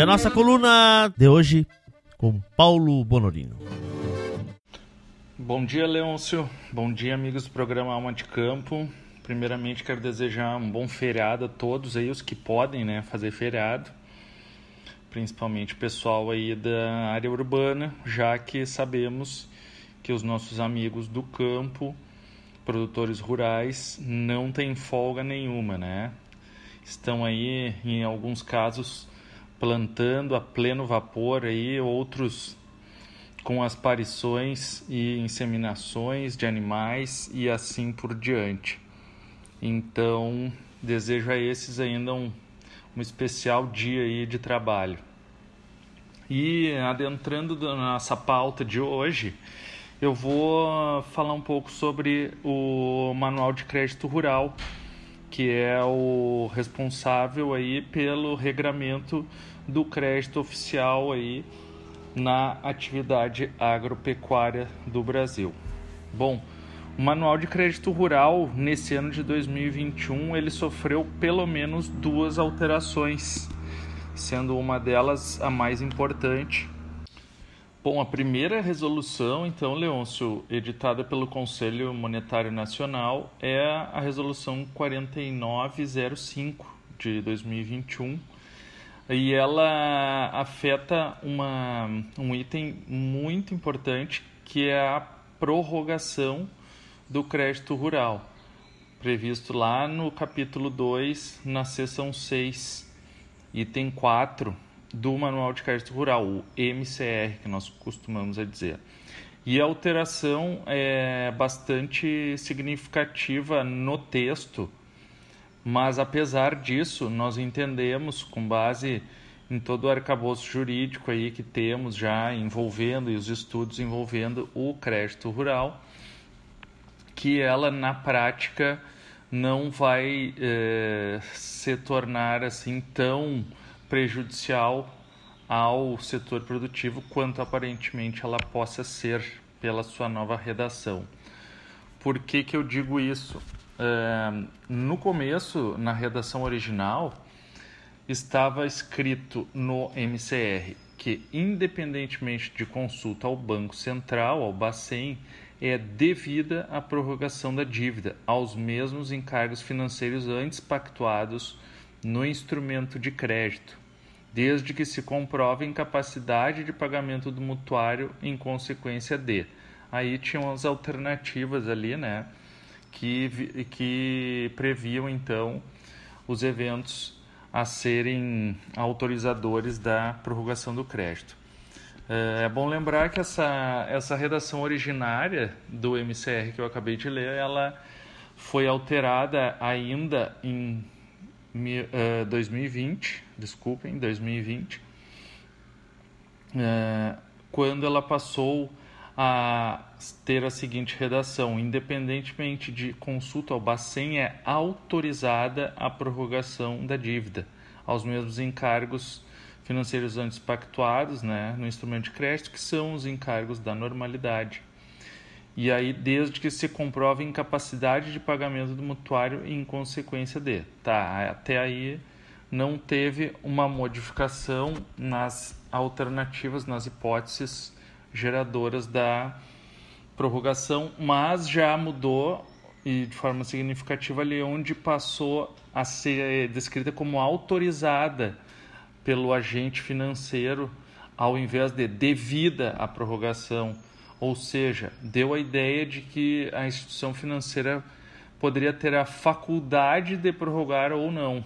E a nossa coluna de hoje com Paulo Bonorino. Bom dia, Leôncio. Bom dia, amigos do programa Alma de Campo. Primeiramente, quero desejar um bom feriado a todos aí, os que podem né, fazer feriado. Principalmente o pessoal aí da área urbana, já que sabemos que os nossos amigos do campo, produtores rurais, não têm folga nenhuma, né? Estão aí, em alguns casos, plantando a pleno vapor aí, outros com as parições e inseminações de animais e assim por diante. Então, desejo a esses ainda um, um especial dia aí de trabalho. E adentrando na nossa pauta de hoje, eu vou falar um pouco sobre o Manual de Crédito Rural, que é o responsável aí pelo regramento do crédito oficial aí na atividade agropecuária do Brasil. Bom, o Manual de Crédito Rural nesse ano de 2021 ele sofreu pelo menos duas alterações, sendo uma delas a mais importante. Bom, a primeira resolução, então, Leôncio, editada pelo Conselho Monetário Nacional, é a resolução 4905 de 2021 e ela afeta uma, um item muito importante que é a prorrogação do crédito rural, previsto lá no capítulo 2, na seção 6, item 4 do Manual de Crédito Rural, o MCR, que nós costumamos a dizer. E a alteração é bastante significativa no texto, mas apesar disso, nós entendemos, com base em todo o arcabouço jurídico aí que temos já envolvendo e os estudos envolvendo o crédito rural, que ela na prática não vai eh, se tornar assim tão prejudicial ao setor produtivo quanto aparentemente ela possa ser pela sua nova redação. Por que, que eu digo isso? no começo, na redação original, estava escrito no MCR que, independentemente de consulta ao Banco Central, ao Bacen, é devida a prorrogação da dívida aos mesmos encargos financeiros antes pactuados no instrumento de crédito, desde que se comprove incapacidade de pagamento do mutuário em consequência de. Aí tinham as alternativas ali, né? que, que previam então os eventos a serem autorizadores da prorrogação do crédito. É, é bom lembrar que essa, essa redação originária do MCR que eu acabei de ler, ela foi alterada ainda em uh, 2020, desculpem, 2020, uh, quando ela passou a ter a seguinte redação: independentemente de consulta ao Bacen, é autorizada a prorrogação da dívida aos mesmos encargos financeiros antes pactuados né, no instrumento de crédito, que são os encargos da normalidade. E aí, desde que se comprove incapacidade de pagamento do mutuário em consequência de. Tá, até aí não teve uma modificação nas alternativas, nas hipóteses geradoras da prorrogação, mas já mudou e de forma significativa ali onde passou a ser descrita como autorizada pelo agente financeiro ao invés de devida à prorrogação, ou seja, deu a ideia de que a instituição financeira poderia ter a faculdade de prorrogar ou não.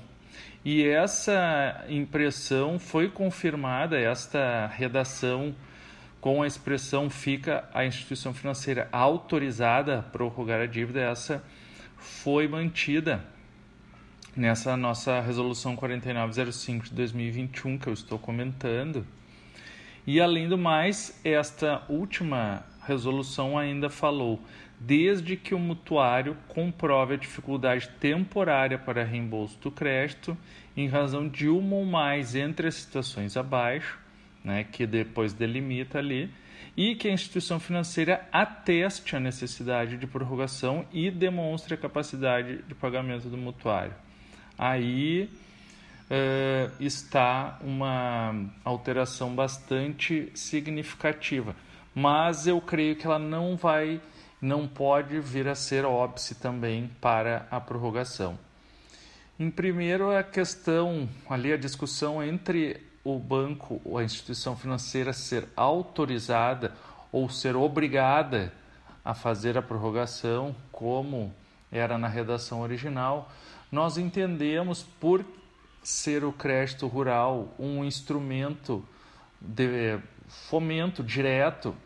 E essa impressão foi confirmada, esta redação com a expressão fica a instituição financeira autorizada a prorrogar a dívida, essa foi mantida nessa nossa resolução 4905 de 2021 que eu estou comentando. E além do mais, esta última resolução ainda falou desde que o mutuário comprove a dificuldade temporária para reembolso do crédito em razão de uma ou mais entre as situações abaixo né, que depois delimita ali, e que a instituição financeira ateste a necessidade de prorrogação e demonstre a capacidade de pagamento do mutuário. Aí uh, está uma alteração bastante significativa. Mas eu creio que ela não vai, não pode vir a ser óbice também para a prorrogação. Em primeiro, a questão, ali a discussão entre o banco ou a instituição financeira ser autorizada ou ser obrigada a fazer a prorrogação, como era na redação original, nós entendemos por ser o crédito rural um instrumento de fomento direto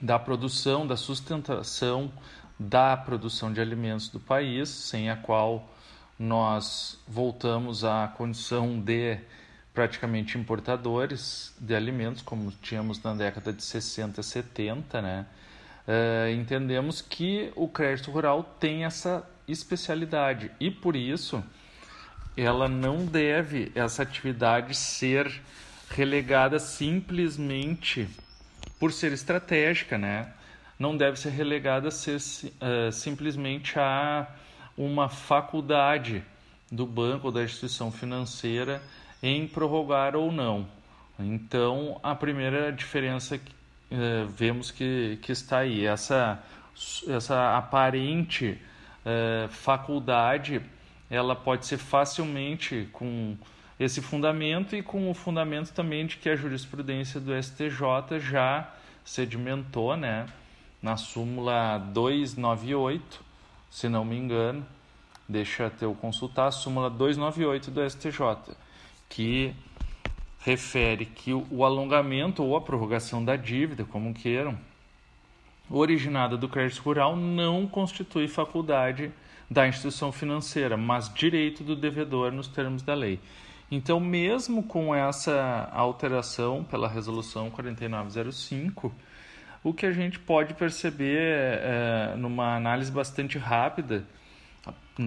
da produção, da sustentação da produção de alimentos do país, sem a qual nós voltamos à condição de praticamente importadores de alimentos, como tínhamos na década de 60 e 70, né? Uh, entendemos que o crédito rural tem essa especialidade e por isso ela não deve essa atividade ser relegada simplesmente por ser estratégica, né? Não deve ser relegada a ser uh, simplesmente a uma faculdade do banco ou da instituição financeira em prorrogar ou não. Então, a primeira diferença que uh, vemos que, que está aí, essa, essa aparente uh, faculdade, ela pode ser facilmente com esse fundamento e com o fundamento também de que a jurisprudência do STJ já sedimentou, né, na súmula 298, se não me engano, deixa eu consultar a súmula 298 do STJ, que refere que o alongamento ou a prorrogação da dívida, como queiram, originada do crédito rural não constitui faculdade da instituição financeira, mas direito do devedor nos termos da lei. Então, mesmo com essa alteração pela resolução 4905, o que a gente pode perceber é, numa análise bastante rápida,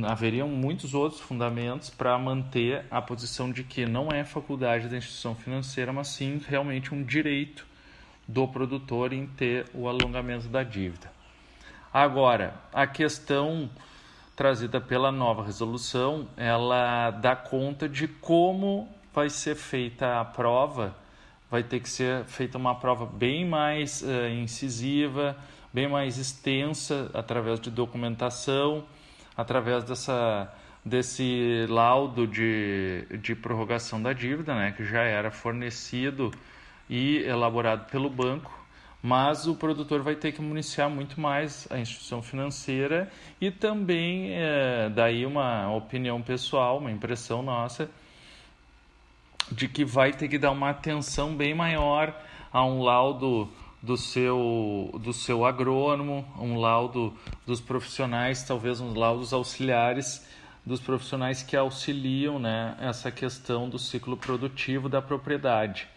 haveriam muitos outros fundamentos para manter a posição de que não é faculdade da instituição financeira, mas sim realmente um direito do produtor em ter o alongamento da dívida. Agora, a questão trazida pela nova resolução, ela dá conta de como vai ser feita a prova. Vai ter que ser feita uma prova bem mais uh, incisiva, bem mais extensa, através de documentação, através dessa, desse laudo de, de prorrogação da dívida, né, que já era fornecido e elaborado pelo banco mas o produtor vai ter que municiar muito mais a instituição financeira e também é, daí uma opinião pessoal, uma impressão nossa de que vai ter que dar uma atenção bem maior a um laudo do seu do seu agrônomo, um laudo dos profissionais, talvez uns laudos auxiliares dos profissionais que auxiliam, né, essa questão do ciclo produtivo da propriedade.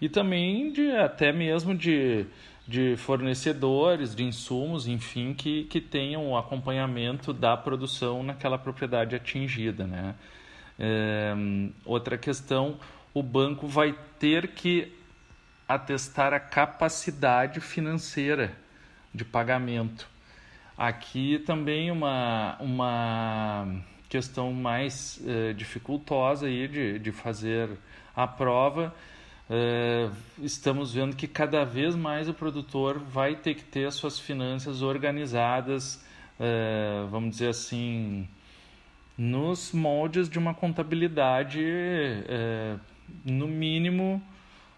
E também de até mesmo de de fornecedores de insumos, enfim, que, que tenham o acompanhamento da produção naquela propriedade atingida. Né? É, outra questão, o banco vai ter que atestar a capacidade financeira de pagamento. Aqui também uma, uma questão mais é, dificultosa aí de, de fazer a prova, é, estamos vendo que cada vez mais o produtor vai ter que ter as suas finanças organizadas, é, vamos dizer assim, nos moldes de uma contabilidade, é, no mínimo,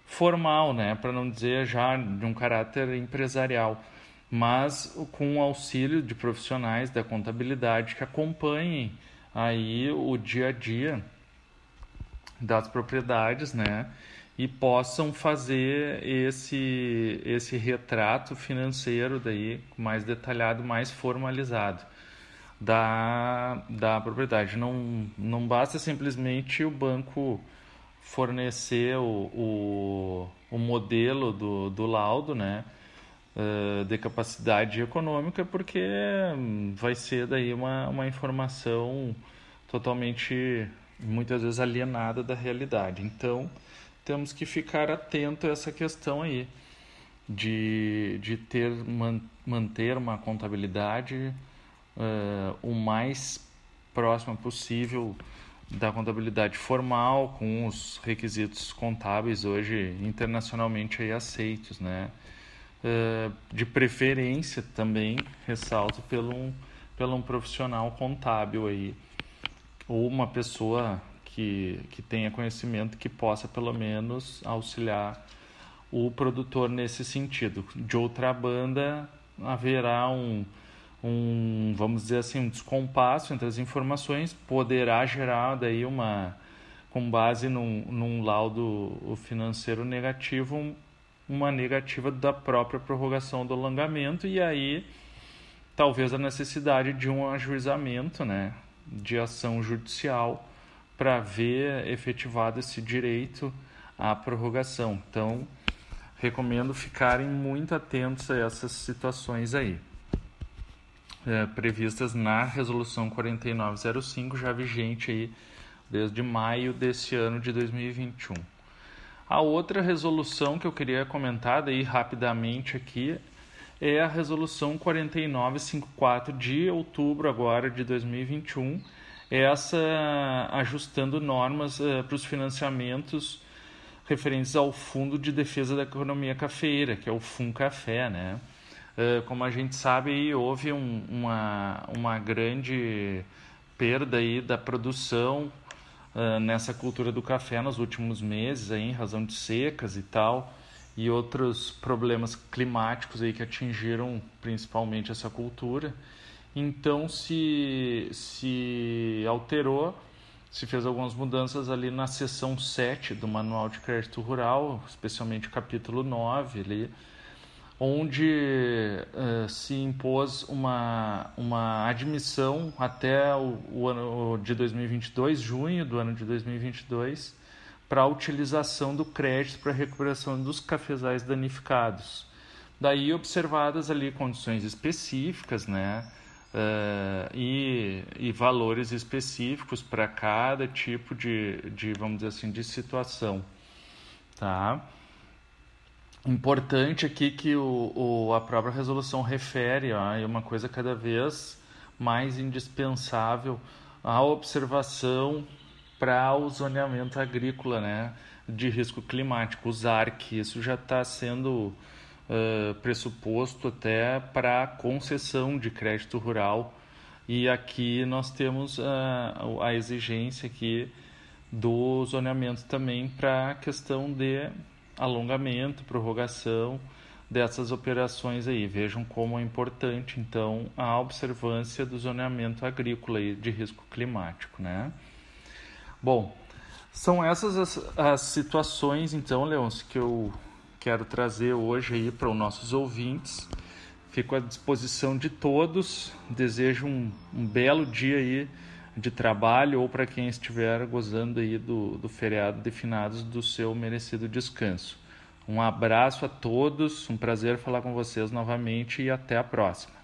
formal, né? para não dizer já de um caráter empresarial, mas com o auxílio de profissionais da contabilidade que acompanhem aí o dia a dia das propriedades, né? E possam fazer esse, esse retrato financeiro daí mais detalhado, mais formalizado da, da propriedade. Não, não basta simplesmente o banco fornecer o, o, o modelo do, do laudo, né? Uh, de capacidade econômica, porque vai ser daí uma, uma informação totalmente, muitas vezes, alienada da realidade. Então, temos que ficar atento a essa questão aí de, de ter man, manter uma contabilidade uh, o mais próxima possível da contabilidade formal com os requisitos contábeis hoje internacionalmente aí aceitos, né? Uh, de preferência também ressalto pelo um, pelo um profissional contábil aí ou uma pessoa que, que tenha conhecimento que possa pelo menos auxiliar o produtor nesse sentido. De outra banda, haverá um, um vamos dizer assim, um descompasso entre as informações, poderá gerar daí uma, com base num, num laudo financeiro negativo, uma negativa da própria prorrogação do alongamento e aí talvez a necessidade de um ajuizamento, né, de ação judicial para ver efetivado esse direito à prorrogação. Então, recomendo ficarem muito atentos a essas situações aí. É, previstas na resolução 4905, já vigente aí desde maio desse ano de 2021. A outra resolução que eu queria comentar daí rapidamente aqui é a resolução 4954 de outubro agora de 2021, essa ajustando normas uh, para os financiamentos referentes ao Fundo de Defesa da Economia Cafeira, que é o FUNCAFé, né? Uh, como a gente sabe, houve um, uma, uma grande perda aí da produção uh, nessa cultura do café nos últimos meses, aí, em razão de secas e tal, e outros problemas climáticos aí que atingiram principalmente essa cultura. Então se, se alterou se fez algumas mudanças ali na seção 7 do Manual de Crédito Rural, especialmente o capítulo 9 ali, onde uh, se impôs uma, uma admissão até o, o, ano de 2022, junho do ano de 2022, para a utilização do crédito para a recuperação dos cafezais danificados. Daí observadas ali condições específicas, né? E, valores específicos para cada tipo de, de, vamos dizer assim, de situação, tá? Importante aqui que o, o, a própria resolução refere é uma coisa cada vez mais indispensável a observação para o zoneamento agrícola, né, de risco climático, o ZARC. Isso já está sendo uh, pressuposto até para concessão de crédito rural. E aqui nós temos uh, a exigência aqui do zoneamento também para a questão de alongamento, prorrogação dessas operações aí. Vejam como é importante então a observância do zoneamento agrícola aí de risco climático, né? Bom, são essas as, as situações então, Leôncio, que eu quero trazer hoje aí para os nossos ouvintes. Fico à disposição de todos. Desejo um, um belo dia aí de trabalho ou para quem estiver gozando aí do, do feriado de finados do seu merecido descanso. Um abraço a todos, um prazer falar com vocês novamente e até a próxima.